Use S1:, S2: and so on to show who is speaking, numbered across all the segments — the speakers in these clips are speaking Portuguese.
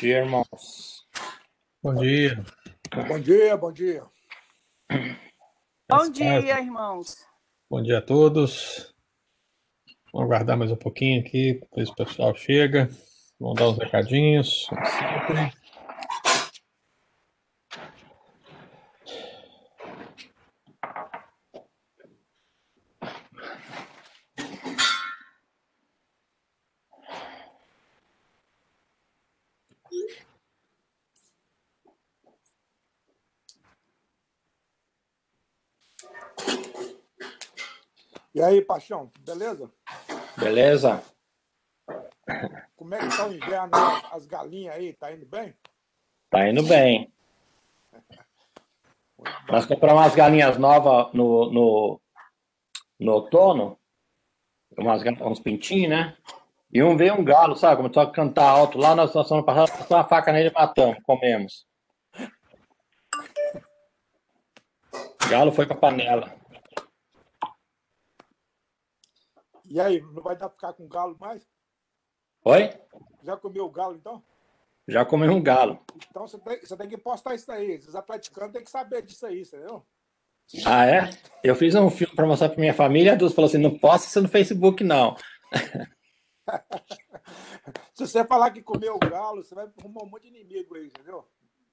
S1: dia, irmãos.
S2: Bom dia.
S3: Bom dia, bom dia.
S4: Bom dia, irmãos.
S2: Bom dia a todos. Vamos aguardar mais um pouquinho aqui, depois o pessoal chega. Vamos dar uns recadinhos, sempre.
S3: Paixão, beleza?
S1: Beleza?
S3: Como é que tá o inverno? As galinhas aí, tá indo bem?
S1: Tá indo bem. Nós compramos umas galinhas novas no, no, no outono, umas, uns pintinhos, né? E um veio um galo, sabe? Começou a cantar alto lá, nós nós semana passada passamos uma faca nele e matamos, comemos. O galo foi pra panela.
S3: E aí, não vai dar pra ficar com galo mais?
S1: Oi?
S3: Já comeu o galo, então?
S1: Já comemos um galo.
S3: Então você tem, você tem que postar isso aí. Os atleticanos têm que saber disso aí, entendeu?
S1: Ah, é? Eu fiz um filme pra mostrar pra minha família, a Dulce falou assim, não posta isso no Facebook, não.
S3: Se você falar que comeu o galo, você vai arrumar um monte de inimigo aí, entendeu?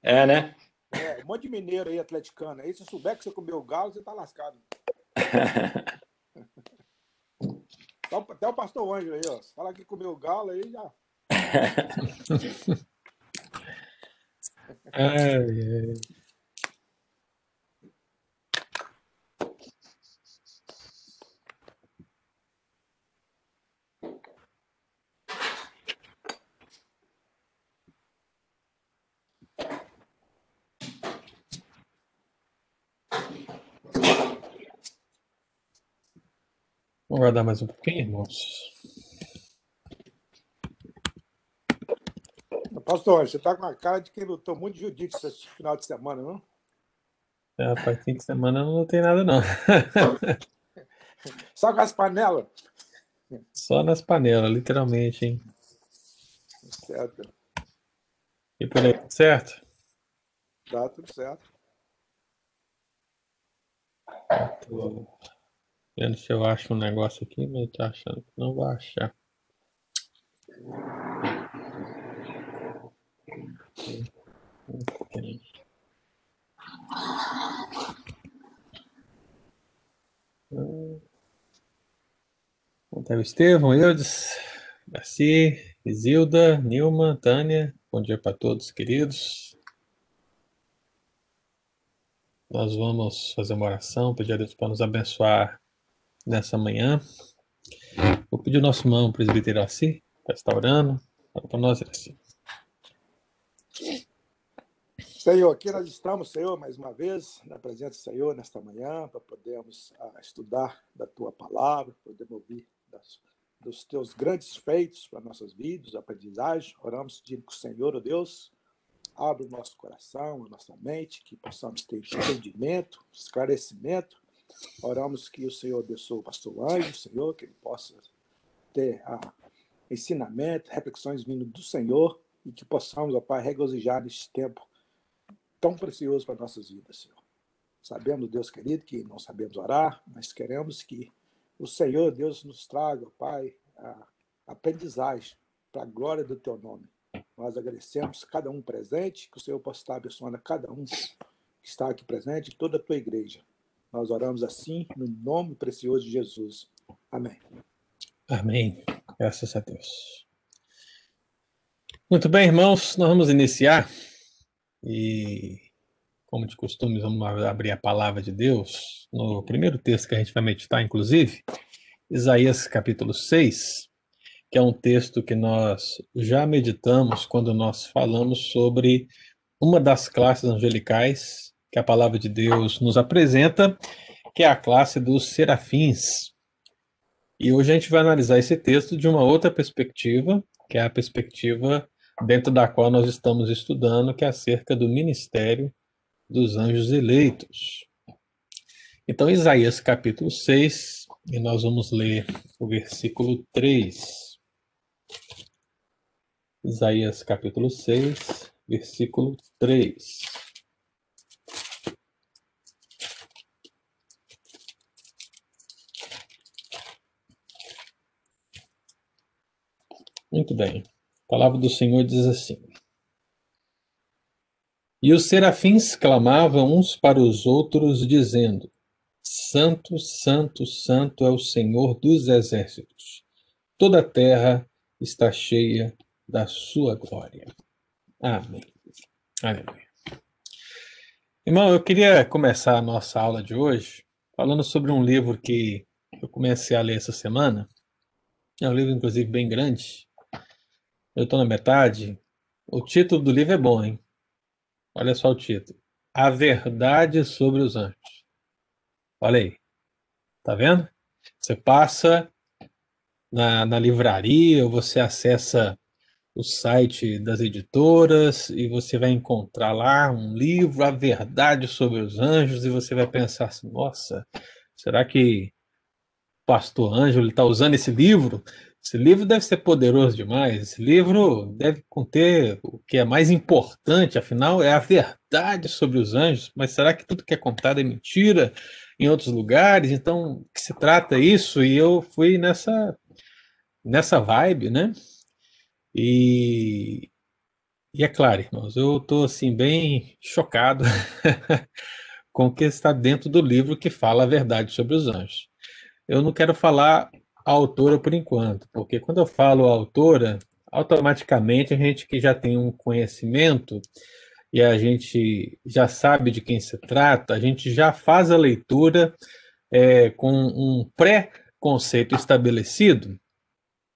S1: É, né?
S3: É, um monte de mineiro aí, atleticano. Aí, se souber que você comeu o galo, você tá lascado. Até o- pastor Ângelo aí, ó. Se falar que comeu galo, aí já.
S2: Ai, ai. Vamos aguardar mais um pouquinho, irmãos.
S3: Pastor você tá com a cara de quem lutou muito jiu-jitsu esse final de semana, não?
S2: É, rapaz, fim de semana não tem nada, não.
S3: Só com as panelas?
S2: Só nas panelas, literalmente, hein?
S3: Certo.
S2: E por aí, certo?
S3: Tá tudo certo.
S2: Tô vendo se eu acho um negócio aqui, mas tô achando que não vou achar. Tá o Estevão, Eudes, Garcia, Isilda, Nilma, Tânia. Bom dia para todos, queridos. Nós vamos fazer uma oração, pedir a Deus para nos abençoar nessa manhã. Vou pedir o nosso irmão presbítero Assi para estar orando. Ora para nós, Assi.
S3: Senhor, aqui nós estamos, Senhor, mais uma vez, na presença do Senhor nesta manhã, para podermos ah, estudar da tua palavra, podermos ouvir das- dos teus grandes feitos para nossas vidas, aprendizagem. Oramos pedindo que o Senhor, ó Deus, abra o nosso coração, a nossa mente, que possamos ter entendimento, esclarecimento. Oramos que o Senhor abençoe o pastor Anjo, Senhor, que ele possa ter ah, ensinamento, reflexões vindo do Senhor e que possamos, ó Pai, regozijar neste tempo tão precioso para nossas vidas, Senhor. Sabemos, Deus querido, que não sabemos orar, mas queremos que o Senhor, Deus, nos traga, Pai, a aprendizagem para a glória do Teu nome. Nós agradecemos cada um presente, que o Senhor possa estar abençoando a cada um que está aqui presente, toda a Tua igreja. Nós oramos assim, no nome precioso de Jesus. Amém.
S2: Amém. Graças a Deus. Muito bem, irmãos, nós vamos iniciar. E como de costume, vamos abrir a palavra de Deus no primeiro texto que a gente vai meditar, inclusive, Isaías capítulo 6, que é um texto que nós já meditamos quando nós falamos sobre uma das classes angelicais que a palavra de Deus nos apresenta, que é a classe dos serafins. E hoje a gente vai analisar esse texto de uma outra perspectiva, que é a perspectiva dentro da qual nós estamos estudando, que é acerca do ministério dos anjos eleitos. Então, Isaías capítulo 6, e nós vamos ler o versículo 3. Isaías capítulo 6, versículo 3. Muito bem. A palavra do Senhor diz assim: E os serafins clamavam uns para os outros, dizendo: Santo, Santo, Santo é o Senhor dos exércitos. Toda a terra está cheia da sua glória. Amém. Aleluia. Irmão, eu queria começar a nossa aula de hoje falando sobre um livro que eu comecei a ler essa semana. É um livro, inclusive, bem grande, eu estou na metade. O título do livro é bom, hein? Olha só o título. A Verdade sobre os Anjos. Olha aí. Tá vendo? Você passa na, na livraria, você acessa o site das editoras e você vai encontrar lá um livro, A Verdade sobre os Anjos, e você vai pensar assim: nossa, será que o pastor Ângelo está usando esse livro? Esse livro deve ser poderoso demais. Esse livro deve conter o que é mais importante, afinal, é a verdade sobre os anjos. Mas será que tudo que é contado é mentira em outros lugares? Então, que se trata isso? E eu fui nessa nessa vibe, né? E, e é claro, irmãos, eu estou assim bem chocado com o que está dentro do livro que fala a verdade sobre os anjos. Eu não quero falar autora por enquanto, porque quando eu falo autora, automaticamente a gente que já tem um conhecimento e a gente já sabe de quem se trata, a gente já faz a leitura é, com um pré-conceito estabelecido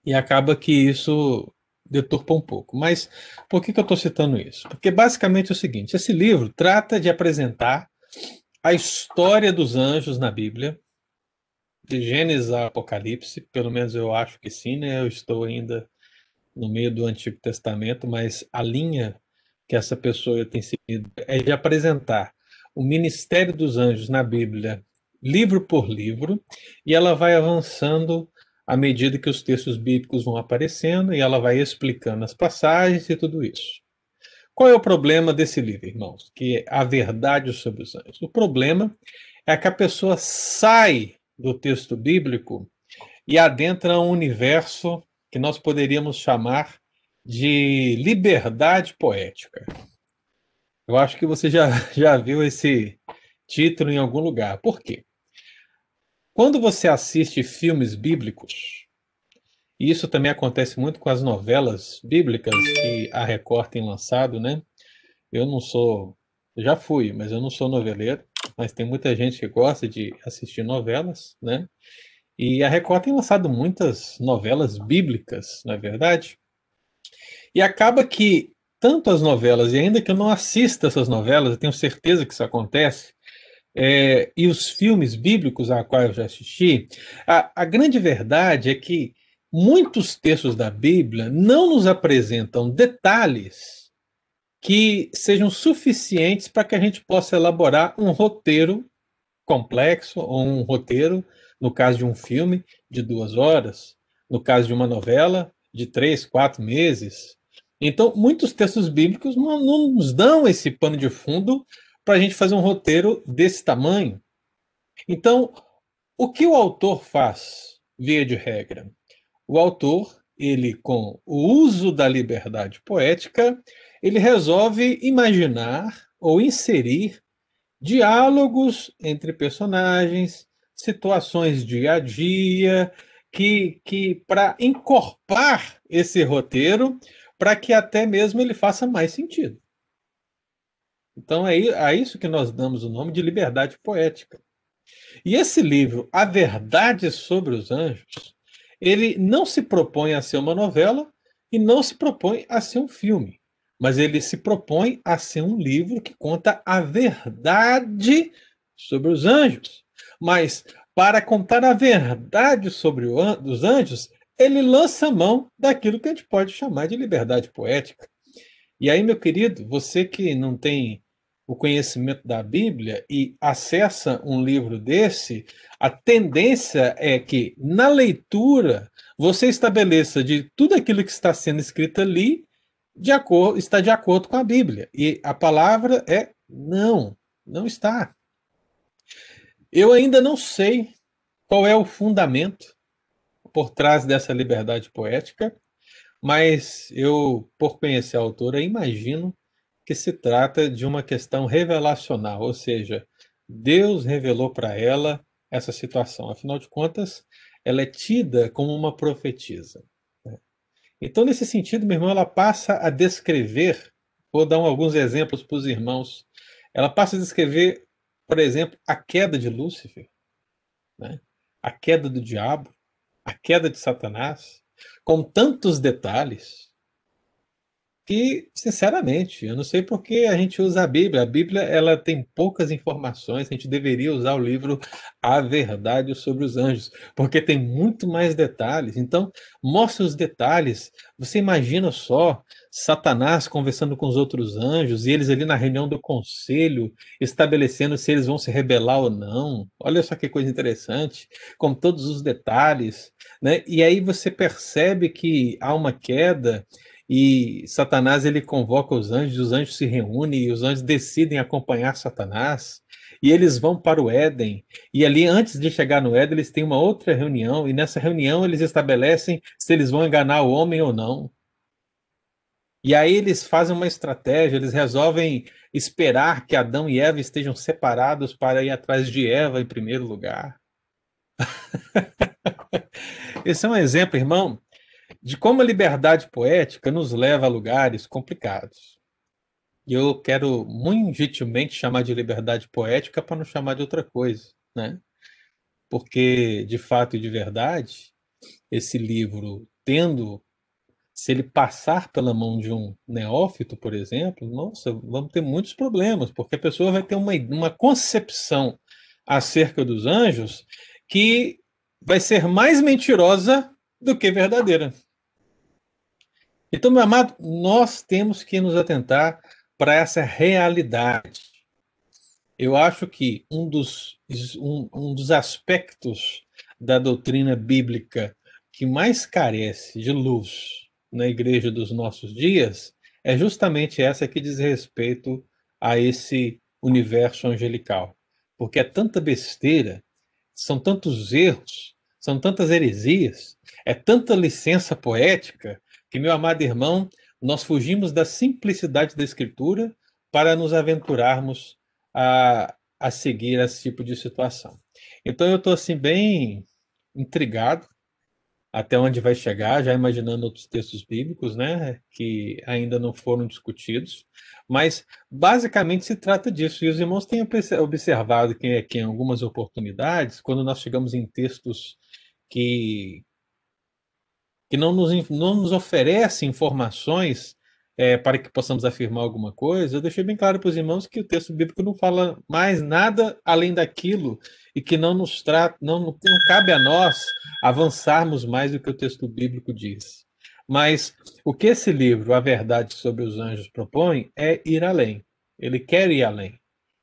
S2: e acaba que isso deturpa um pouco. Mas por que, que eu estou citando isso? Porque basicamente é o seguinte: esse livro trata de apresentar a história dos anjos na Bíblia, de Gênesis a Apocalipse, pelo menos eu acho que sim, né? Eu estou ainda no meio do Antigo Testamento, mas a linha que essa pessoa tem seguido é de apresentar o ministério dos anjos na Bíblia, livro por livro, e ela vai avançando à medida que os textos bíblicos vão aparecendo e ela vai explicando as passagens e tudo isso. Qual é o problema desse livro, irmãos? Que é a verdade sobre os anjos. O problema é que a pessoa sai do texto bíblico e adentra um universo que nós poderíamos chamar de liberdade poética. Eu acho que você já, já viu esse título em algum lugar. Por quê? Quando você assiste filmes bíblicos, e isso também acontece muito com as novelas bíblicas que a Record tem lançado, né? Eu não sou, já fui, mas eu não sou noveleiro mas tem muita gente que gosta de assistir novelas, né? E a Record tem lançado muitas novelas bíblicas, não é verdade? E acaba que tanto as novelas, e ainda que eu não assista essas novelas, eu tenho certeza que isso acontece, é, e os filmes bíblicos a qual eu já assisti, a, a grande verdade é que muitos textos da Bíblia não nos apresentam detalhes que sejam suficientes para que a gente possa elaborar um roteiro complexo, ou um roteiro, no caso de um filme, de duas horas, no caso de uma novela, de três, quatro meses. Então, muitos textos bíblicos não, não nos dão esse pano de fundo para a gente fazer um roteiro desse tamanho. Então, o que o autor faz, via de regra? O autor, ele, com o uso da liberdade poética, ele resolve imaginar ou inserir diálogos entre personagens, situações dia a dia, que, que para encorpar esse roteiro, para que até mesmo ele faça mais sentido. Então é a isso que nós damos o nome de liberdade poética. E esse livro, A Verdade sobre os Anjos, ele não se propõe a ser uma novela e não se propõe a ser um filme, mas ele se propõe a ser um livro que conta a verdade sobre os anjos. Mas para contar a verdade sobre os anjos, ele lança mão daquilo que a gente pode chamar de liberdade poética. E aí, meu querido, você que não tem o conhecimento da Bíblia e acessa um livro desse, a tendência é que na leitura você estabeleça de tudo aquilo que está sendo escrito ali de acordo, está de acordo com a Bíblia. E a palavra é não, não está. Eu ainda não sei qual é o fundamento por trás dessa liberdade poética, mas eu, por conhecer a autora, imagino que se trata de uma questão revelacional, ou seja, Deus revelou para ela essa situação. Afinal de contas, ela é tida como uma profetisa. Então, nesse sentido, meu irmão, ela passa a descrever, vou dar alguns exemplos para os irmãos, ela passa a descrever, por exemplo, a queda de Lúcifer, né? a queda do diabo, a queda de Satanás, com tantos detalhes, que, sinceramente, eu não sei por que a gente usa a Bíblia. A Bíblia ela tem poucas informações, a gente deveria usar o livro A Verdade sobre os Anjos, porque tem muito mais detalhes. Então, mostra os detalhes. Você imagina só Satanás conversando com os outros anjos e eles ali na reunião do conselho estabelecendo se eles vão se rebelar ou não. Olha só que coisa interessante, com todos os detalhes, né? E aí você percebe que há uma queda e Satanás ele convoca os anjos, os anjos se reúnem e os anjos decidem acompanhar Satanás. E eles vão para o Éden. E ali, antes de chegar no Éden, eles têm uma outra reunião. E nessa reunião, eles estabelecem se eles vão enganar o homem ou não. E aí, eles fazem uma estratégia. Eles resolvem esperar que Adão e Eva estejam separados para ir atrás de Eva em primeiro lugar. Esse é um exemplo, irmão, de como a liberdade poética nos leva a lugares complicados. E eu quero muito gentilmente chamar de liberdade poética para não chamar de outra coisa, né? Porque, de fato e de verdade, esse livro, tendo, se ele passar pela mão de um neófito, por exemplo, nossa, vamos ter muitos problemas, porque a pessoa vai ter uma, uma concepção acerca dos anjos que vai ser mais mentirosa do que verdadeira. Então, meu amado, nós temos que nos atentar para essa realidade. Eu acho que um dos, um, um dos aspectos da doutrina bíblica que mais carece de luz na igreja dos nossos dias é justamente essa que diz respeito a esse universo angelical. Porque é tanta besteira, são tantos erros, são tantas heresias, é tanta licença poética que, meu amado irmão, nós fugimos da simplicidade da Escritura para nos aventurarmos a, a seguir esse tipo de situação. Então eu estou assim bem intrigado até onde vai chegar, já imaginando outros textos bíblicos, né, que ainda não foram discutidos, mas basicamente se trata disso. E os irmãos têm observado que, que em algumas oportunidades, quando nós chegamos em textos que que não nos, não nos oferece informações é, para que possamos afirmar alguma coisa, eu deixei bem claro para os irmãos que o texto bíblico não fala mais nada além daquilo e que não nos trata, não, não cabe a nós avançarmos mais do que o texto bíblico diz. Mas o que esse livro, A Verdade sobre os Anjos, propõe é ir além. Ele quer ir além.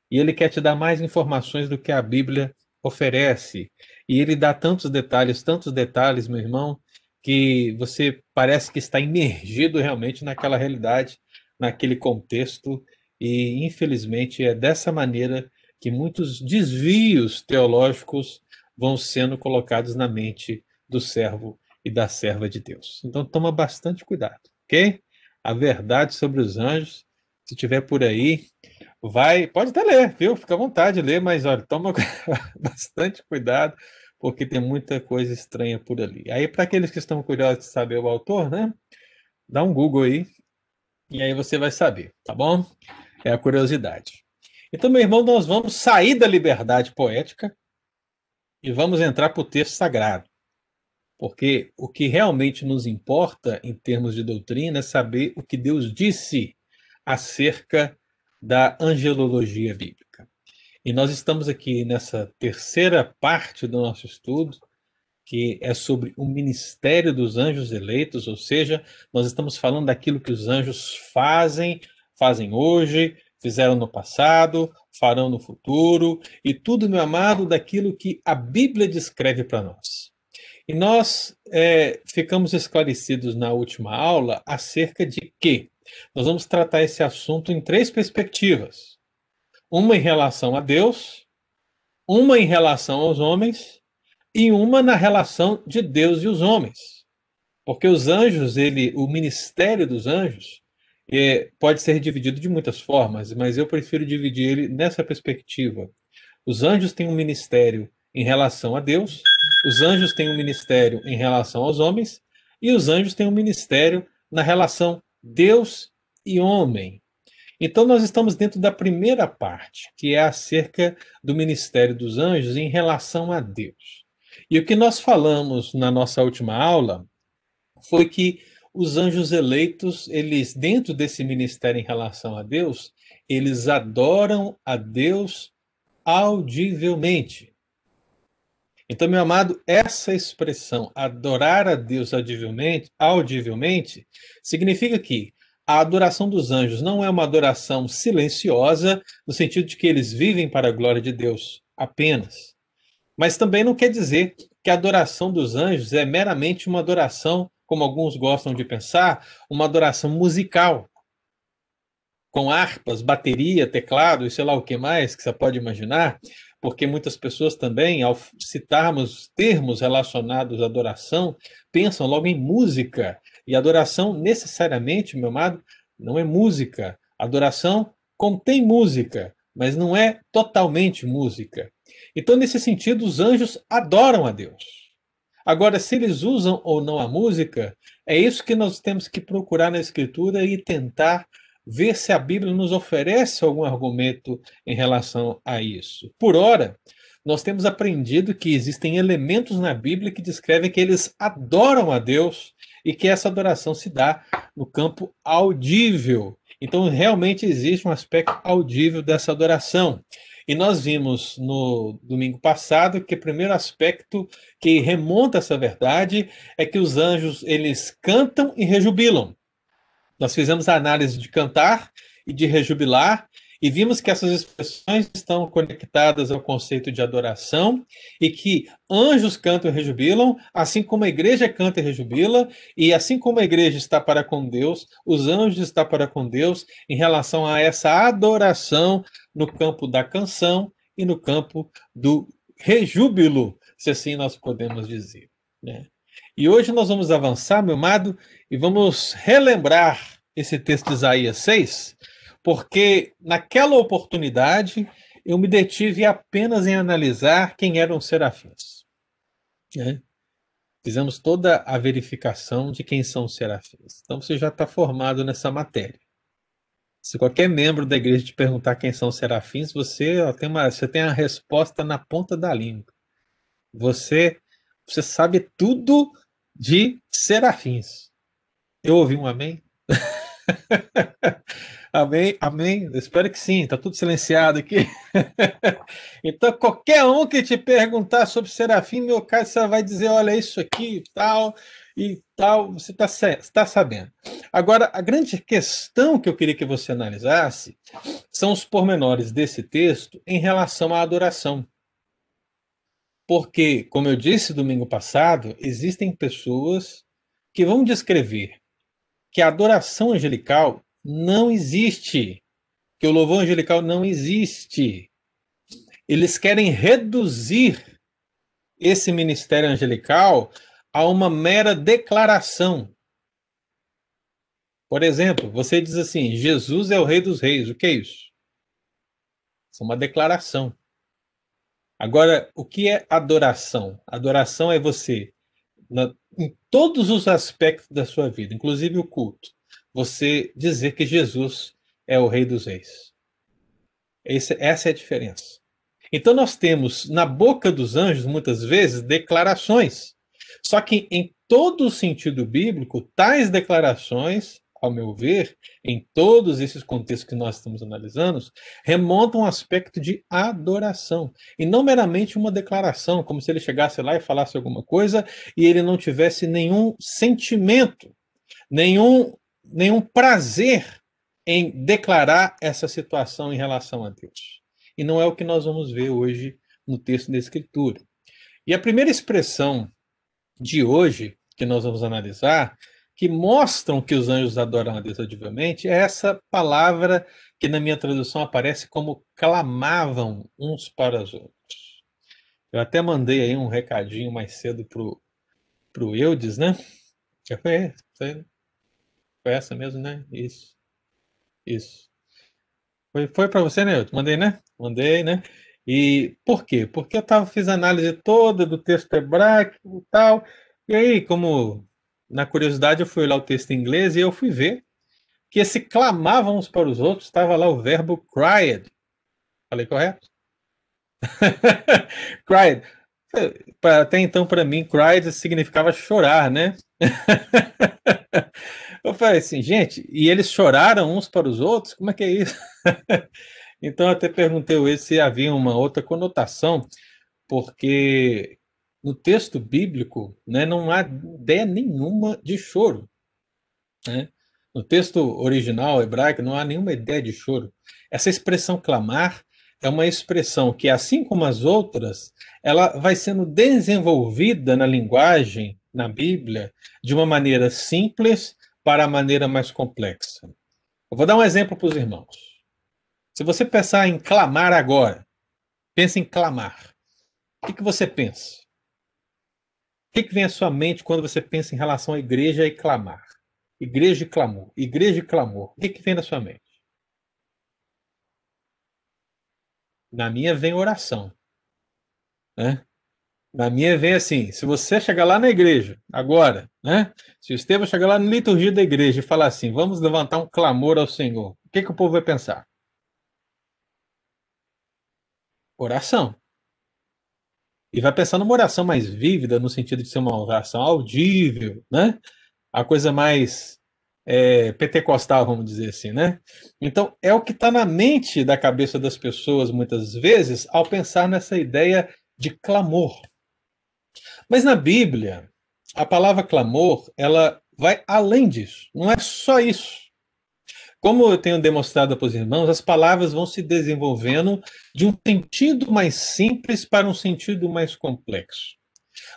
S2: E ele quer te dar mais informações do que a Bíblia oferece. E ele dá tantos detalhes, tantos detalhes, meu irmão, que você parece que está imergido realmente naquela realidade, naquele contexto, e infelizmente é dessa maneira que muitos desvios teológicos vão sendo colocados na mente do servo e da serva de Deus. Então toma bastante cuidado, ok? A verdade sobre os anjos, se tiver por aí, vai, pode até ler, viu? Fica à vontade de ler, mas olha, toma bastante cuidado, porque tem muita coisa estranha por ali. Aí, para aqueles que estão curiosos de saber o autor, né? Dá um Google aí, e aí você vai saber, tá bom? É a curiosidade. Então, meu irmão, nós vamos sair da liberdade poética e vamos entrar para o texto sagrado. Porque o que realmente nos importa em termos de doutrina é saber o que Deus disse acerca da angelologia bíblica. E nós estamos aqui nessa terceira parte do nosso estudo, que é sobre o ministério dos anjos eleitos, ou seja, nós estamos falando daquilo que os anjos fazem, fazem hoje, fizeram no passado, farão no futuro, e tudo, meu amado, daquilo que a Bíblia descreve para nós. E nós é, ficamos esclarecidos na última aula acerca de que nós vamos tratar esse assunto em três perspectivas: uma em relação a Deus, uma em relação aos homens e uma na relação de Deus e os homens. Porque os anjos, ele, o ministério dos anjos, é, pode ser dividido de muitas formas, mas eu prefiro dividir ele nessa perspectiva. Os anjos têm um ministério em relação a Deus, os anjos têm um ministério em relação aos homens, e os anjos têm um ministério na relação Deus e homem. Então, nós estamos dentro da primeira parte, que é acerca do ministério dos anjos em relação a Deus. E o que nós falamos na nossa última aula foi que os anjos eleitos, eles, dentro desse ministério em relação a Deus, eles adoram a Deus audivelmente. Então, meu amado, essa expressão, adorar a Deus audivelmente, audivelmente significa que a adoração dos anjos não é uma adoração silenciosa, no sentido de que eles vivem para a glória de Deus apenas. Mas também não quer dizer que a adoração dos anjos é meramente uma adoração como alguns gostam de pensar, uma adoração musical, com harpas, bateria, teclado e sei lá o que mais que você pode imaginar, porque muitas pessoas também, ao citarmos termos relacionados à adoração, pensam logo em música. E adoração, necessariamente, meu amado, não é música. Adoração contém música, mas não é totalmente música. Então, nesse sentido, os anjos adoram a Deus. Agora, se eles usam ou não a música, é isso que nós temos que procurar na Escritura e tentar ver se a Bíblia nos oferece algum argumento em relação a isso. Por ora, nós temos aprendido que existem elementos na Bíblia que descrevem que eles adoram a Deus e que essa adoração se dá no campo audível. Então, realmente existe um aspecto audível dessa adoração. E nós vimos no domingo passado que o primeiro aspecto que remonta essa verdade é que os anjos eles cantam e rejubilam. Nós fizemos a análise de cantar e de rejubilar e vimos que essas expressões estão conectadas ao conceito de adoração e que anjos cantam e rejubilam, assim como a igreja canta e rejubila, e assim como a igreja está para com Deus, os anjos estão para com Deus em relação a essa adoração no campo da canção e no campo do rejúbilo, se assim nós podemos dizer. Né? E hoje nós vamos avançar, meu amado, e vamos relembrar esse texto de Isaías 6, porque naquela oportunidade eu me detive apenas em analisar quem eram os serafins. Né? Fizemos toda a verificação de quem são os serafins. Então você já está formado nessa matéria. Se qualquer membro da igreja te perguntar quem são os serafins, você tem, uma, você tem a resposta na ponta da língua. Você, você sabe tudo de serafins. Eu ouvi um amém? Amém? Amém? Espero que sim, está tudo silenciado aqui. então, qualquer um que te perguntar sobre Serafim, meu caro, você vai dizer: olha, isso aqui e tal, e tal, você está tá sabendo. Agora, a grande questão que eu queria que você analisasse são os pormenores desse texto em relação à adoração. Porque, como eu disse domingo passado, existem pessoas que vão descrever que a adoração angelical não existe. Que o louvor angelical não existe. Eles querem reduzir esse ministério angelical a uma mera declaração. Por exemplo, você diz assim: Jesus é o Rei dos Reis. O que é isso? Isso é uma declaração. Agora, o que é adoração? Adoração é você, na, em todos os aspectos da sua vida, inclusive o culto, você dizer que Jesus é o Rei dos Reis. Esse, essa é a diferença. Então nós temos na boca dos anjos, muitas vezes, declarações. Só que em todo o sentido bíblico, tais declarações, ao meu ver, em todos esses contextos que nós estamos analisando, remontam um aspecto de adoração. E não meramente uma declaração, como se ele chegasse lá e falasse alguma coisa e ele não tivesse nenhum sentimento, nenhum, nenhum prazer em declarar essa situação em relação a Deus. E não é o que nós vamos ver hoje no texto da Escritura. E a primeira expressão de hoje que nós vamos analisar, que mostram que os anjos adoram a Deus audivelmente, é essa palavra que na minha tradução aparece como clamavam uns para os outros. Eu até mandei aí um recadinho mais cedo pro, pro Eudes, né? Foi, foi, essa mesmo, né? Isso. Isso. Foi, foi para você, né? Eu mandei, né? Mandei, né? E por quê? Porque eu tava, fiz análise toda do texto hebraico e tal, e aí, como na curiosidade, eu fui olhar o texto em inglês e eu fui ver que esse clamavam uns para os outros estava lá o verbo cried. Falei correto? cried. Até então, para mim, cried significava chorar, né? eu falei assim, gente, e eles choraram uns para os outros? Como é que é isso? então, até perguntei se havia uma outra conotação, porque no texto bíblico, né, não há ideia nenhuma de choro. Né? No texto original hebraico não há nenhuma ideia de choro. Essa expressão clamar é uma expressão que, assim como as outras, ela vai sendo desenvolvida na linguagem, na Bíblia, de uma maneira simples para a maneira mais complexa. Eu vou dar um exemplo para os irmãos. Se você pensar em clamar agora, pense em clamar. O que, que você pensa? O que, que vem à sua mente quando você pensa em relação à igreja e clamar? Igreja e clamor. Igreja e clamor. O que, que vem na sua mente? Na minha vem oração. Né? Na minha vem assim: se você chegar lá na igreja, agora, né? Se o Estevão chegar lá na liturgia da igreja e falar assim, vamos levantar um clamor ao Senhor, o que, que o povo vai pensar? Oração. E vai pensar numa oração mais vívida, no sentido de ser uma oração audível, né? A coisa mais é, pentecostal, vamos dizer assim, né? Então, é o que está na mente da cabeça das pessoas, muitas vezes, ao pensar nessa ideia de clamor. Mas na Bíblia, a palavra clamor, ela vai além disso. Não é só isso. Como eu tenho demonstrado para os irmãos, as palavras vão se desenvolvendo de um sentido mais simples para um sentido mais complexo.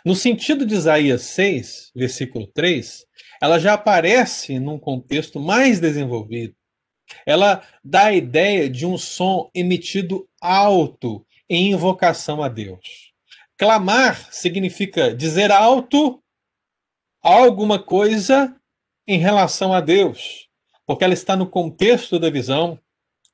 S2: No sentido de Isaías 6, versículo 3, ela já aparece num contexto mais desenvolvido. Ela dá a ideia de um som emitido alto em invocação a Deus. Clamar significa dizer alto alguma coisa em relação a Deus porque ela está no contexto da visão,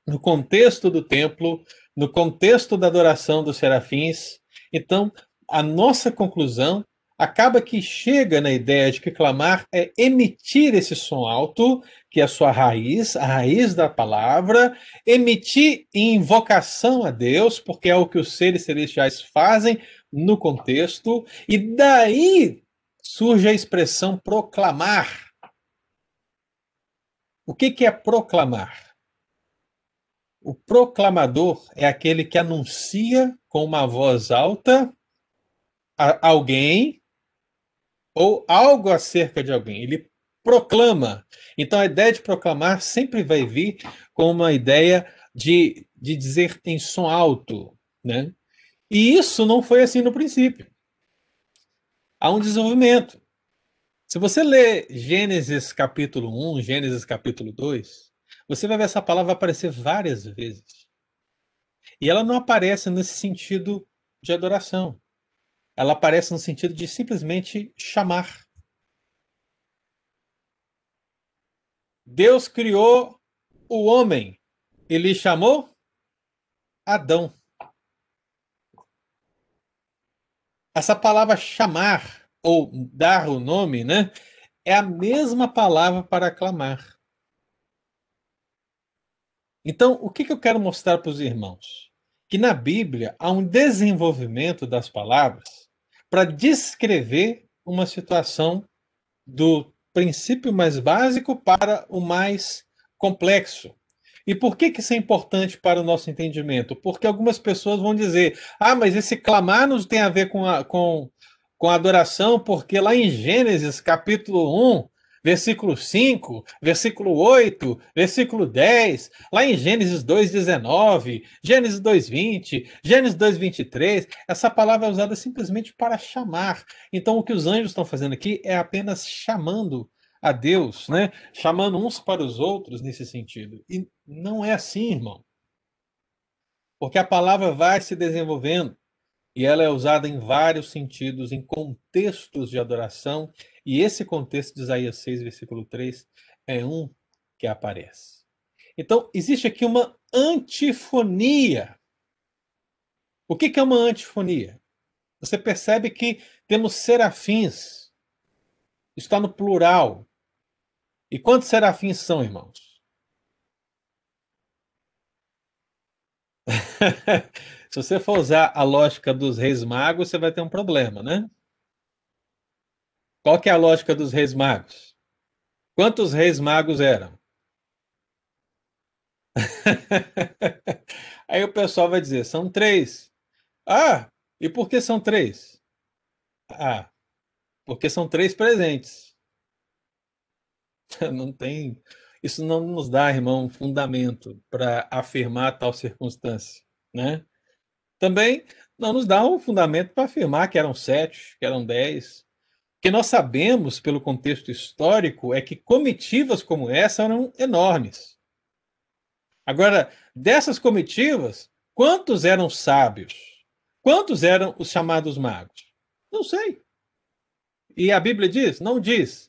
S2: no contexto do templo, no contexto da adoração dos serafins. Então, a nossa conclusão acaba que chega na ideia de que clamar é emitir esse som alto, que é a sua raiz, a raiz da palavra, emitir em invocação a Deus, porque é o que os seres celestiais fazem no contexto, e daí surge a expressão proclamar o que, que é proclamar? O proclamador é aquele que anuncia com uma voz alta alguém ou algo acerca de alguém. Ele proclama. Então a ideia de proclamar sempre vai vir com uma ideia de, de dizer em som alto. Né? E isso não foi assim no princípio. Há um desenvolvimento. Se você ler Gênesis capítulo 1, Gênesis capítulo 2, você vai ver essa palavra aparecer várias vezes. E ela não aparece nesse sentido de adoração. Ela aparece no sentido de simplesmente chamar. Deus criou o homem. Ele chamou Adão. Essa palavra chamar ou dar o nome, né? É a mesma palavra para aclamar. Então, o que, que eu quero mostrar para os irmãos? Que na Bíblia há um desenvolvimento das palavras para descrever uma situação do princípio mais básico para o mais complexo. E por que, que isso é importante para o nosso entendimento? Porque algumas pessoas vão dizer: ah, mas esse clamar não tem a ver com, a, com, com a adoração, porque lá em Gênesis capítulo 1, versículo 5, versículo 8, versículo 10, lá em Gênesis 2,19, Gênesis 2,20, Gênesis 2,23, essa palavra é usada simplesmente para chamar. Então, o que os anjos estão fazendo aqui é apenas chamando a Deus, né? chamando uns para os outros nesse sentido. E não é assim, irmão. Porque a palavra vai se desenvolvendo e ela é usada em vários sentidos, em contextos de adoração, e esse contexto de Isaías 6, versículo 3, é um que aparece. Então, existe aqui uma antifonia. O que é uma antifonia? Você percebe que temos serafins, está no plural. E quantos serafins são, irmãos? Se você for usar a lógica dos reis magos, você vai ter um problema, né? Qual que é a lógica dos reis magos? Quantos reis magos eram? Aí o pessoal vai dizer, são três. Ah, e por que são três? Ah, porque são três presentes. Não tem. Isso não nos dá, irmão, fundamento para afirmar tal circunstância, né? Também não nos dá um fundamento para afirmar que eram sete, que eram dez. O que nós sabemos pelo contexto histórico é que comitivas como essa eram enormes. Agora, dessas comitivas, quantos eram sábios? Quantos eram os chamados magos? Não sei. E a Bíblia diz? Não diz.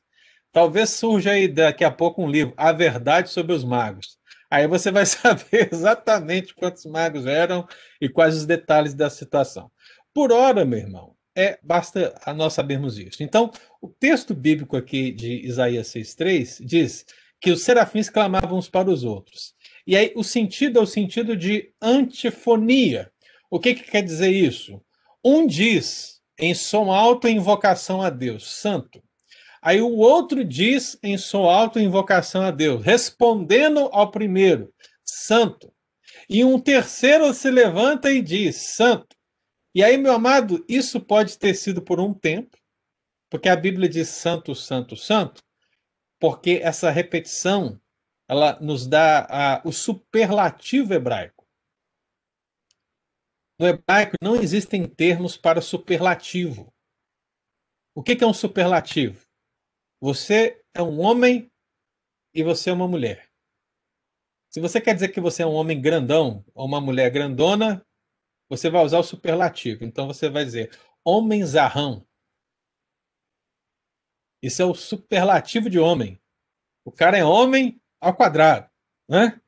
S2: Talvez surja aí daqui a pouco um livro, A Verdade sobre os Magos. Aí você vai saber exatamente quantos magos eram e quais os detalhes da situação. Por hora, meu irmão, é basta nós sabermos isso. Então, o texto bíblico aqui de Isaías 6:3 diz que os serafins clamavam uns para os outros. E aí o sentido é o sentido de antifonia. O que, que quer dizer isso? Um diz em som alto em invocação a Deus, santo. Aí o outro diz em sua auto-invocação a Deus, respondendo ao primeiro, santo. E um terceiro se levanta e diz, santo. E aí, meu amado, isso pode ter sido por um tempo, porque a Bíblia diz santo, santo, santo, porque essa repetição ela nos dá o superlativo hebraico. No hebraico não existem termos para superlativo. O que, que é um superlativo? Você é um homem e você é uma mulher. Se você quer dizer que você é um homem grandão ou uma mulher grandona, você vai usar o superlativo. Então você vai dizer homem zarrão. Isso é o superlativo de homem. O cara é homem ao quadrado, né?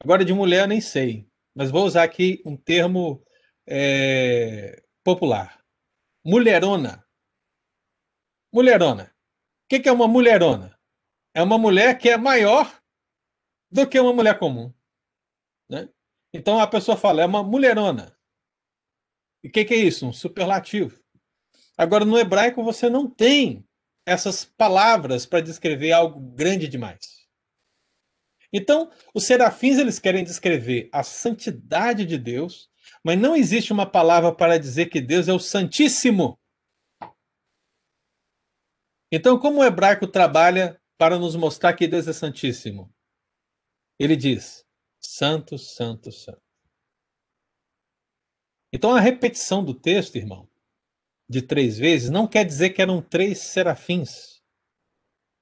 S2: Agora de mulher eu nem sei, mas vou usar aqui um termo é, popular. Mulherona. Mulherona. O que, que é uma mulherona? É uma mulher que é maior do que uma mulher comum. Né? Então a pessoa fala, é uma mulherona. E o que, que é isso? Um superlativo. Agora, no hebraico, você não tem essas palavras para descrever algo grande demais. Então, os serafins eles querem descrever a santidade de Deus, mas não existe uma palavra para dizer que Deus é o Santíssimo. Então, como o hebraico trabalha para nos mostrar que Deus é Santíssimo? Ele diz: Santo, Santo, Santo. Então, a repetição do texto, irmão, de três vezes, não quer dizer que eram três serafins,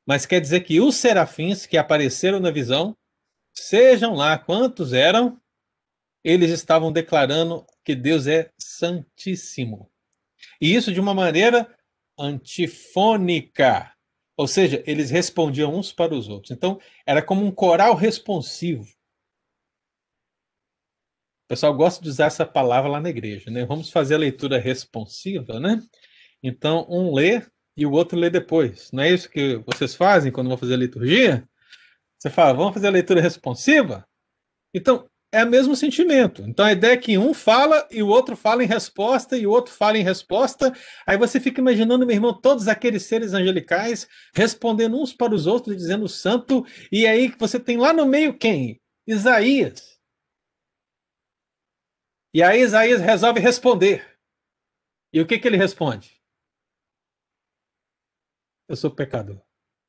S2: mas quer dizer que os serafins que apareceram na visão, sejam lá quantos eram, eles estavam declarando que Deus é Santíssimo. E isso de uma maneira antifônica. Ou seja, eles respondiam uns para os outros. Então, era como um coral responsivo. O pessoal gosta de usar essa palavra lá na igreja, né? Vamos fazer a leitura responsiva, né? Então, um lê e o outro lê depois. Não é isso que vocês fazem quando vão fazer a liturgia? Você fala, vamos fazer a leitura responsiva? Então, é o mesmo sentimento. Então a ideia é que um fala e o outro fala em resposta e o outro fala em resposta. Aí você fica imaginando, meu irmão, todos aqueles seres angelicais respondendo uns para os outros, dizendo santo. E aí você tem lá no meio quem? Isaías. E aí Isaías resolve responder. E o que, que ele responde? Eu sou pecador.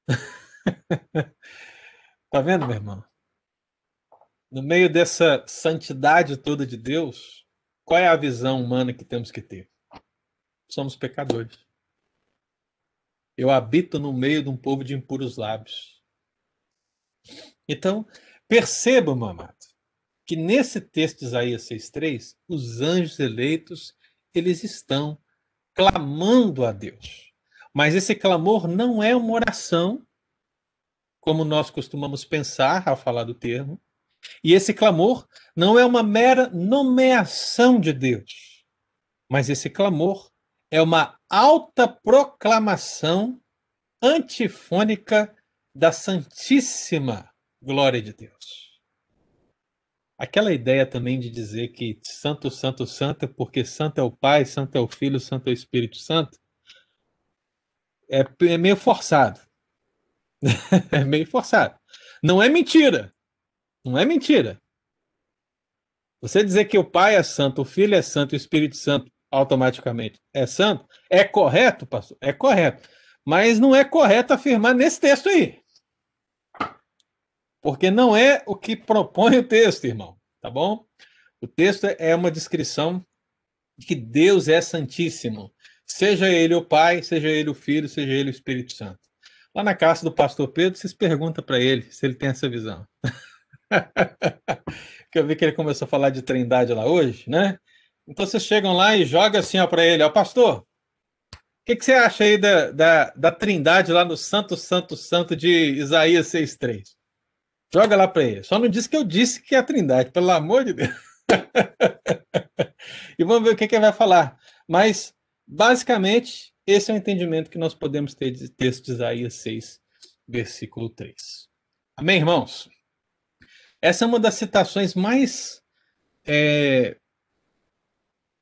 S2: tá vendo, meu irmão? No meio dessa santidade toda de Deus, qual é a visão humana que temos que ter? Somos pecadores. Eu habito no meio de um povo de impuros lábios. Então, perceba, meu amado, que nesse texto de Isaías 6,3, os anjos eleitos, eles estão clamando a Deus. Mas esse clamor não é uma oração, como nós costumamos pensar ao falar do termo, e esse clamor não é uma mera nomeação de Deus, mas esse clamor é uma alta proclamação antifônica da Santíssima Glória de Deus. Aquela ideia também de dizer que santo, santo, santo, porque santo é o Pai, santo é o Filho, santo é o Espírito Santo, é, é meio forçado. é meio forçado. Não é mentira, não é mentira. Você dizer que o Pai é santo, o Filho é santo o Espírito Santo automaticamente é santo, é correto, pastor? É correto. Mas não é correto afirmar nesse texto aí. Porque não é o que propõe o texto, irmão. Tá bom? O texto é uma descrição de que Deus é santíssimo. Seja ele o Pai, seja ele o Filho, seja ele o Espírito Santo. Lá na casa do pastor Pedro, vocês perguntam para ele se ele tem essa visão. que eu vi que ele começou a falar de trindade lá hoje, né? Então vocês chegam lá e jogam assim para ele, ó, pastor, o que, que, você acha aí da, da, da trindade lá no Santo, Santo, Santo de Isaías 6,3? Joga lá para ele. Só não disse que eu disse que é a trindade, pelo amor de Deus. e vamos ver o que, que ele vai falar. Mas, basicamente, esse é o entendimento que nós podemos ter de texto de Isaías 6, versículo 3. Amém, irmãos? Essa é uma das citações mais é,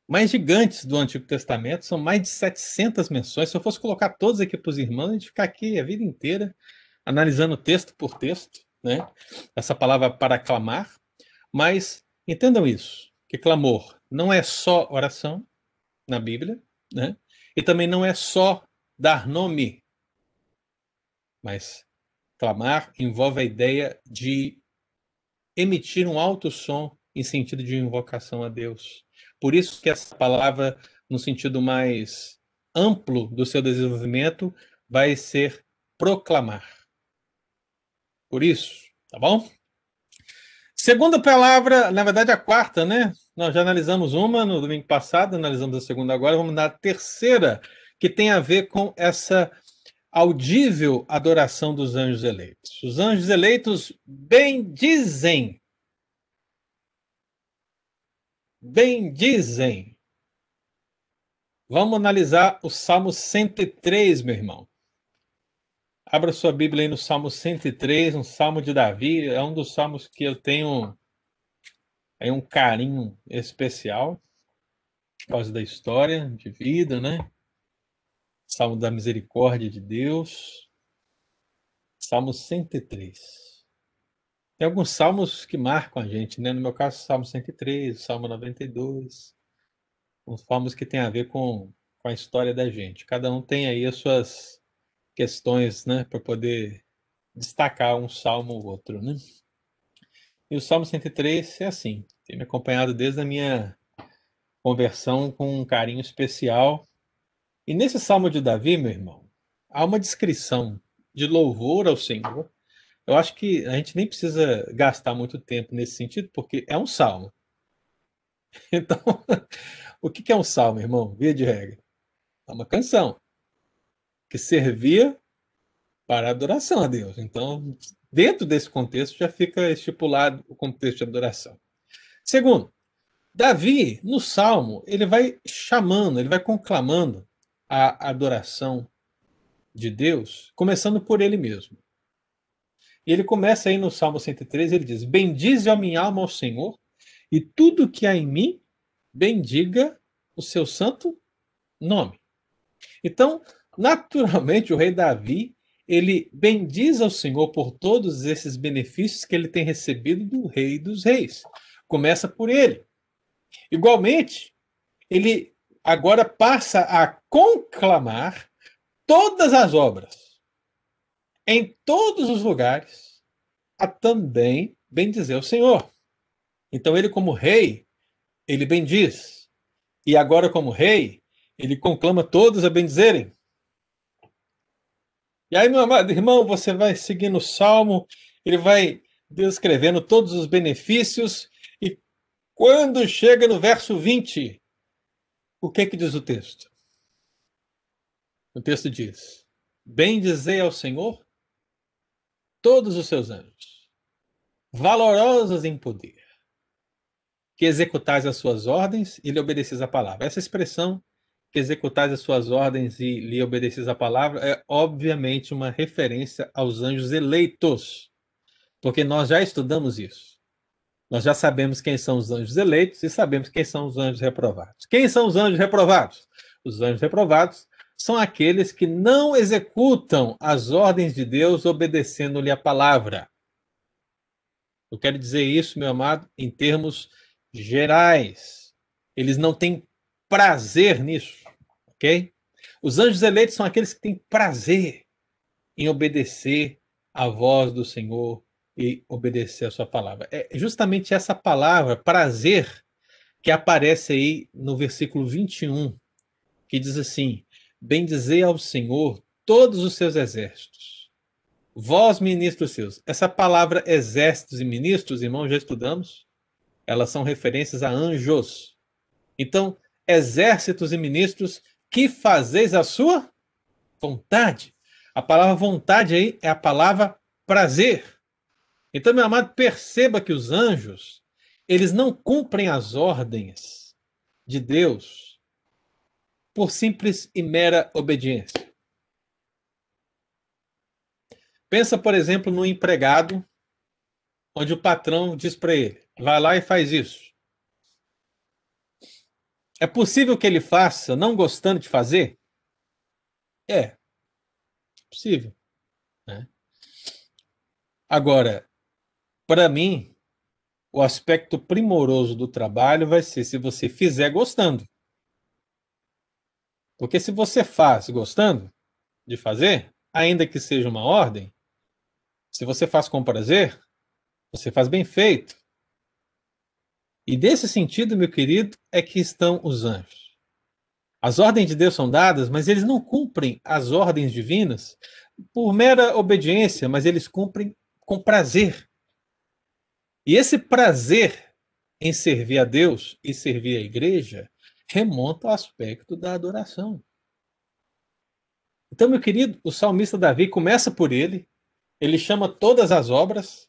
S2: mais gigantes do Antigo Testamento, são mais de 700 menções. Se eu fosse colocar todos aqui para os irmãos, a gente ficar aqui a vida inteira analisando texto por texto, né? Essa palavra para clamar, mas entendam isso, que clamor não é só oração na Bíblia, né? E também não é só dar nome, mas clamar envolve a ideia de emitir um alto som em sentido de invocação a Deus. Por isso que essa palavra, no sentido mais amplo do seu desenvolvimento, vai ser proclamar. Por isso, tá bom? Segunda palavra, na verdade a quarta, né? Nós já analisamos uma no domingo passado, analisamos a segunda agora, vamos na terceira, que tem a ver com essa audível adoração dos anjos eleitos. Os anjos eleitos bendizem. Bendizem. Vamos analisar o Salmo 103, meu irmão. Abra sua Bíblia aí no Salmo 103, um salmo de Davi. É um dos salmos que eu tenho aí um carinho especial por causa da história de vida, né? Salmo da Misericórdia de Deus. Salmo 103. Tem alguns salmos que marcam a gente, né? No meu caso, Salmo 103, Salmo 92. Uns salmos que têm a ver com, com a história da gente. Cada um tem aí as suas questões, né? Para poder destacar um salmo ou outro, né? E o Salmo 103 é assim. Tem me acompanhado desde a minha conversão com um carinho especial e nesse salmo de Davi, meu irmão, há uma descrição de louvor ao Senhor. Eu acho que a gente nem precisa gastar muito tempo nesse sentido, porque é um salmo. Então, o que é um salmo, irmão? Via de regra. É uma canção que servia para adoração a Deus. Então, dentro desse contexto, já fica estipulado o contexto de adoração. Segundo, Davi, no salmo, ele vai chamando, ele vai conclamando a adoração de Deus, começando por ele mesmo. E ele começa aí no Salmo 103, ele diz: Bendize a minha alma ao Senhor, e tudo que há em mim, bendiga o seu santo nome. Então, naturalmente, o rei Davi, ele bendiz ao Senhor por todos esses benefícios que ele tem recebido do rei dos reis. Começa por ele. Igualmente, ele agora passa a conclamar todas as obras, em todos os lugares, a também bendizer o Senhor. Então, ele, como rei, ele bendiz. E agora, como rei, ele conclama todos a bendizerem. E aí, meu amado irmão, você vai seguindo o salmo, ele vai descrevendo todos os benefícios, e quando chega no verso 20, o que, que diz o texto? O texto diz: Bendizei ao Senhor todos os seus anjos, valorosos em poder, que executais as suas ordens e lhe obedeceis a palavra. Essa expressão, que executais as suas ordens e lhe obedeceis a palavra, é obviamente uma referência aos anjos eleitos, porque nós já estudamos isso. Nós já sabemos quem são os anjos eleitos e sabemos quem são os anjos reprovados. Quem são os anjos reprovados? Os anjos reprovados são aqueles que não executam as ordens de Deus obedecendo-lhe a palavra. Eu quero dizer isso, meu amado, em termos gerais. Eles não têm prazer nisso, ok? Os anjos eleitos são aqueles que têm prazer em obedecer à voz do Senhor, e obedecer a sua palavra. É justamente essa palavra, prazer, que aparece aí no versículo 21, que diz assim: Bendizei ao Senhor todos os seus exércitos, vós, ministros seus. Essa palavra exércitos e ministros, irmãos, já estudamos, elas são referências a anjos. Então, exércitos e ministros que fazeis a sua vontade. A palavra vontade aí é a palavra prazer. Então, meu amado, perceba que os anjos, eles não cumprem as ordens de Deus por simples e mera obediência. Pensa, por exemplo, no empregado, onde o patrão diz para ele: vai lá e faz isso. É possível que ele faça não gostando de fazer? É. Possível. Né? Agora, para mim, o aspecto primoroso do trabalho vai ser se você fizer gostando. Porque se você faz gostando de fazer, ainda que seja uma ordem, se você faz com prazer, você faz bem feito. E nesse sentido, meu querido, é que estão os anjos. As ordens de Deus são dadas, mas eles não cumprem as ordens divinas por mera obediência, mas eles cumprem com prazer. E esse prazer em servir a Deus e servir a igreja remonta ao aspecto da adoração. Então, meu querido, o salmista Davi começa por ele, ele chama todas as obras,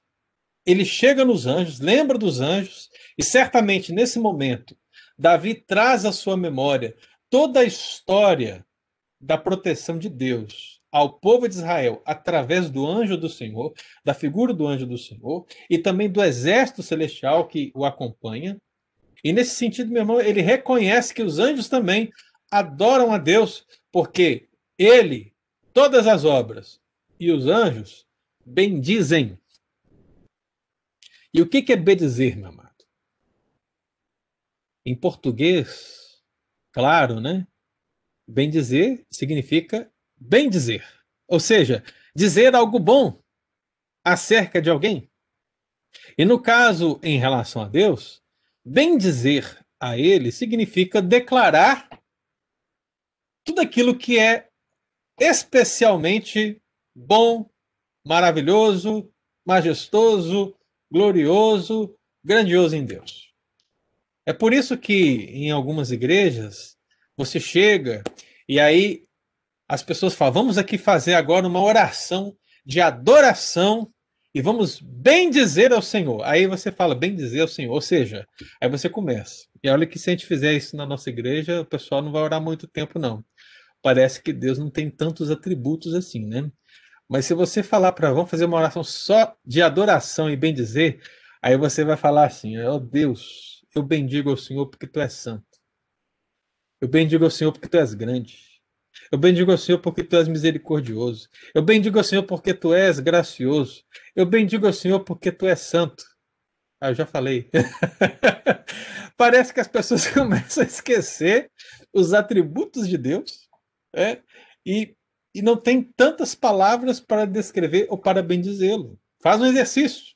S2: ele chega nos anjos, lembra dos anjos, e certamente nesse momento, Davi traz à sua memória toda a história da proteção de Deus ao povo de Israel através do anjo do Senhor, da figura do anjo do Senhor e também do exército celestial que o acompanha. E nesse sentido, meu irmão, ele reconhece que os anjos também adoram a Deus, porque ele, todas as obras e os anjos bendizem. E o que é bendizer, meu amado? Em português, claro, né? Bendizer significa bem dizer, ou seja, dizer algo bom acerca de alguém. E no caso em relação a Deus, bem dizer a ele significa declarar tudo aquilo que é especialmente bom, maravilhoso, majestoso, glorioso, grandioso em Deus. É por isso que em algumas igrejas você chega e aí as pessoas falam: vamos aqui fazer agora uma oração de adoração e vamos bem dizer ao Senhor. Aí você fala bem dizer ao Senhor, ou seja, aí você começa. E olha que se a gente fizer isso na nossa igreja, o pessoal não vai orar muito tempo, não. Parece que Deus não tem tantos atributos assim, né? Mas se você falar para vamos fazer uma oração só de adoração e bem dizer, aí você vai falar assim: "Ó oh Deus, eu bendigo ao Senhor porque tu és santo. Eu bendigo ao Senhor porque tu és grande. Eu bendigo ao Senhor porque tu és misericordioso. Eu bendigo ao Senhor porque tu és gracioso. Eu bendigo ao Senhor porque tu és santo. Ah, eu já falei. Parece que as pessoas começam a esquecer os atributos de Deus é, e, e não tem tantas palavras para descrever ou para bendizê-lo. Faz um exercício.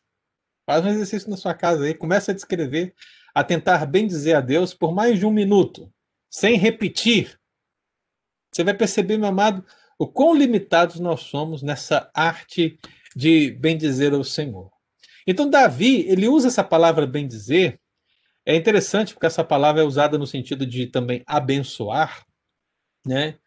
S2: Faz um exercício na sua casa aí. Começa a descrever, a tentar bendizer a Deus por mais de um minuto, sem repetir. Você vai perceber, meu amado, o quão limitados nós somos nessa arte de bendizer ao Senhor. Então, Davi, ele usa essa palavra bendizer. É interessante porque essa palavra é usada no sentido de também abençoar, né?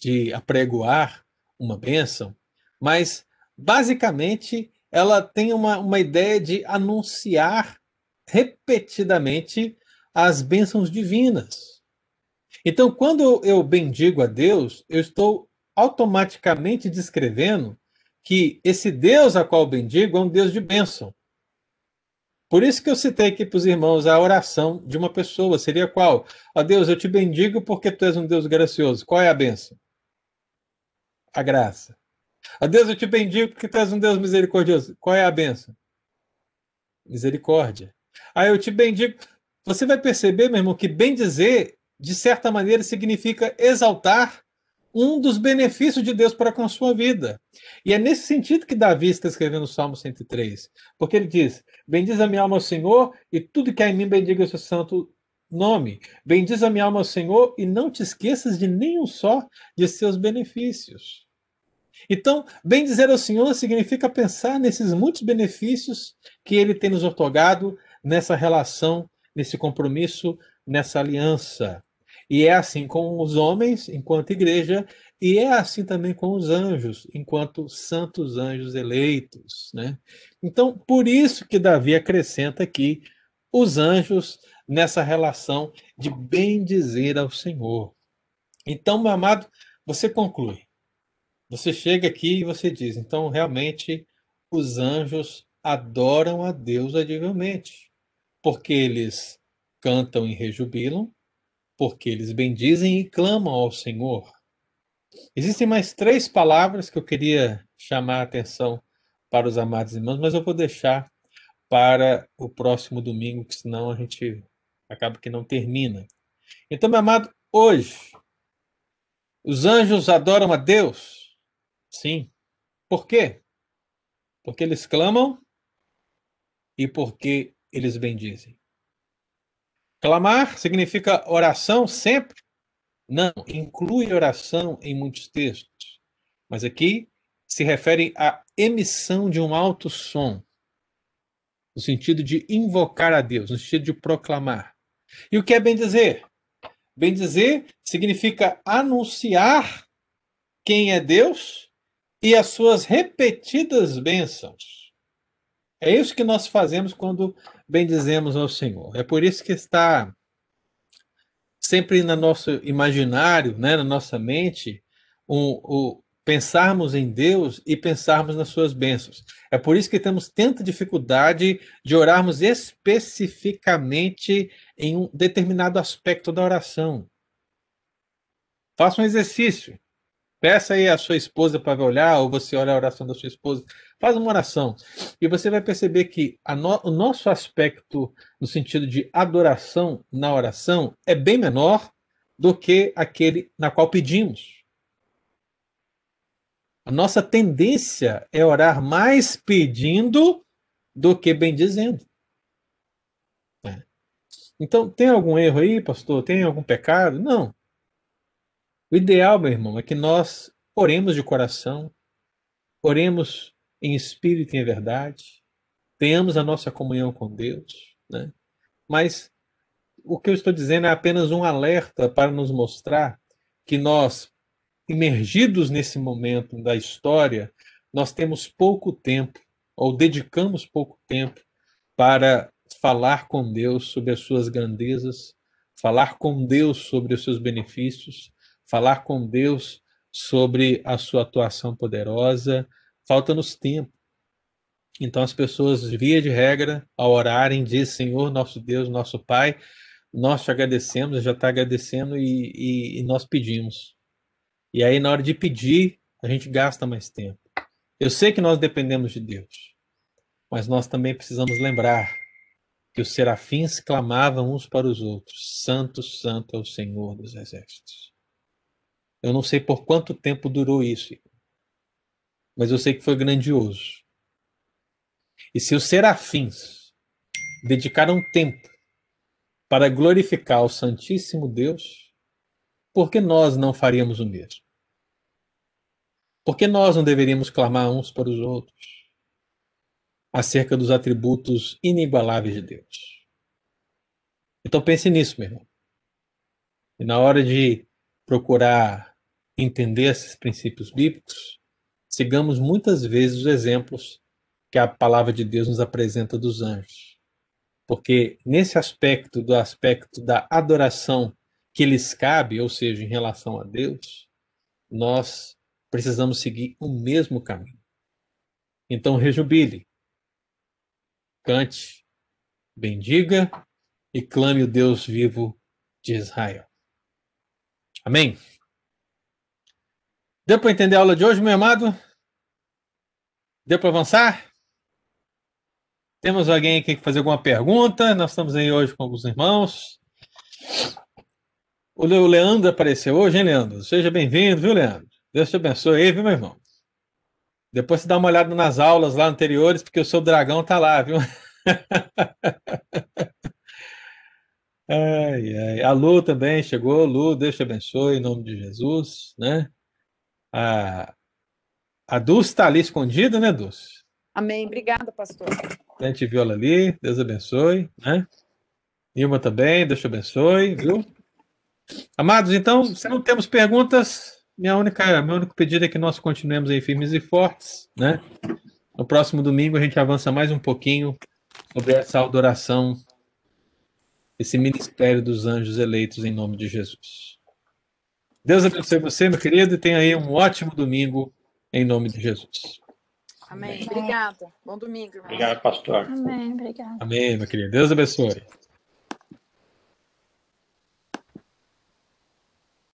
S2: De apregoar uma bênção, mas basicamente ela tem uma, uma ideia de anunciar repetidamente as bênçãos divinas. Então, quando eu bendigo a Deus, eu estou automaticamente descrevendo que esse Deus a qual bendigo é um Deus de bênção. Por isso que eu citei aqui para os irmãos a oração de uma pessoa. Seria qual? Ó Deus, eu te bendigo porque tu és um Deus gracioso. Qual é a benção? A graça. Ó Deus, eu te bendigo porque tu és um Deus misericordioso. Qual é a benção? Misericórdia. Aí eu te bendigo. Você vai perceber, meu irmão, que bem dizer, de certa maneira, significa exaltar um dos benefícios de Deus para com a sua vida. E é nesse sentido que Davi está escrevendo o Salmo 103, porque ele diz: Bendiz a minha alma ao Senhor, e tudo que há em mim bendiga o seu santo nome. Bendiz a minha alma ao Senhor, e não te esqueças de nenhum só de seus benefícios. Então, bem dizer ao Senhor significa pensar nesses muitos benefícios que ele tem nos otorgado nessa relação, nesse compromisso, nessa aliança. E é assim com os homens, enquanto igreja, e é assim também com os anjos, enquanto santos anjos eleitos. Né? Então, por isso que Davi acrescenta aqui os anjos nessa relação de bem dizer ao Senhor. Então, meu amado, você conclui. Você chega aqui e você diz: então, realmente, os anjos adoram a Deus adivelmente, porque eles cantam e rejubilam, porque eles bendizem e clamam ao Senhor. Existem mais três palavras que eu queria chamar a atenção para os amados irmãos, mas eu vou deixar para o próximo domingo, que senão a gente acaba que não termina. Então, meu amado, hoje, os anjos adoram a Deus? Sim. Por quê? Porque eles clamam e porque eles bendizem. Clamar significa oração sempre? Não, inclui oração em muitos textos. Mas aqui se refere à emissão de um alto som, no sentido de invocar a Deus, no sentido de proclamar. E o que é bem dizer? Bem dizer significa anunciar quem é Deus e as suas repetidas bênçãos. É isso que nós fazemos quando bendizemos ao Senhor. É por isso que está sempre no nosso imaginário, né, na nossa mente, o, pensarmos em Deus e pensarmos nas suas bênçãos. É por isso que temos tanta dificuldade de orarmos especificamente em um determinado aspecto da oração. Faça um exercício. Peça aí a sua esposa para olhar, ou você olha a oração da sua esposa. Faz uma oração. E você vai perceber que no, o nosso aspecto, no sentido de adoração na oração, é bem menor do que aquele na qual pedimos. A nossa tendência é orar mais pedindo do que bendizendo. É. Então, tem algum erro aí, pastor? Tem algum pecado? Não. O ideal, meu irmão, é que nós oremos de coração, oremos em espírito e em verdade, tenhamos a nossa comunhão com Deus, né? Mas o que eu estou dizendo é apenas um alerta para nos mostrar que nós, imergidos nesse momento da história, nós temos pouco tempo, ou dedicamos pouco tempo, para falar com Deus sobre as suas grandezas, falar com Deus sobre os seus benefícios, falar com Deus sobre a sua atuação poderosa, falta-nos tempo. Então as pessoas, via de regra, ao orarem, dizem, Senhor, nosso Deus, nosso Pai, nós te agradecemos, já está agradecendo e, e, e nós pedimos. E aí, na hora de pedir, a gente gasta mais tempo. Eu sei que nós dependemos de Deus, mas nós também precisamos lembrar que os serafins clamavam uns para os outros: Santo, Santo é o Senhor dos Exércitos. Eu não sei por quanto tempo durou isso, mas eu sei que foi grandioso. E se os serafins dedicaram tempo para glorificar o Santíssimo Deus, por que nós não faríamos o mesmo? Por que nós não deveríamos clamar uns para os outros acerca dos atributos inigualáveis de Deus? Então pense nisso, meu irmão. E na hora de procurar entender esses princípios bíblicos, sigamos muitas vezes os exemplos que a palavra de Deus nos apresenta dos anjos. Porque nesse aspecto, do aspecto da adoração que lhes cabe, ou seja, em relação a Deus, nós precisamos seguir o mesmo caminho. Então, rejubile, cante, bendiga e clame o Deus vivo de Israel. Amém? Deu para entender a aula de hoje, meu amado? Deu para avançar? Temos alguém aqui que fazer alguma pergunta? Nós estamos aí hoje com alguns irmãos. O Leandro apareceu hoje, hein, Leandro? Seja bem-vindo, viu, Leandro? Deus te abençoe aí, viu, meu irmão? Depois você dá uma olhada nas aulas lá anteriores, porque o seu dragão tá lá, viu? ai, ai. A Lu também chegou. Lu, Deus te abençoe, em nome de Jesus, né? A, a Dulce está ali escondida, né, Dulce?
S5: Amém. Obrigada, pastor.
S2: A gente viu ela ali, Deus abençoe, né? Nilma também, Deus te abençoe, viu? Amados, então, se não temos perguntas, minha única, meu único pedido é que nós continuemos aí firmes e fortes, né? No próximo domingo a gente avança mais um pouquinho sobre essa adoração, esse ministério dos anjos eleitos em nome de Jesus. Deus abençoe você, meu querido, e tenha aí um ótimo domingo em nome de Jesus.
S5: Amém. Obrigada. Bom domingo, irmão.
S1: Obrigado, pastor.
S6: Amém, obrigada.
S2: Amém, meu querido. Deus abençoe.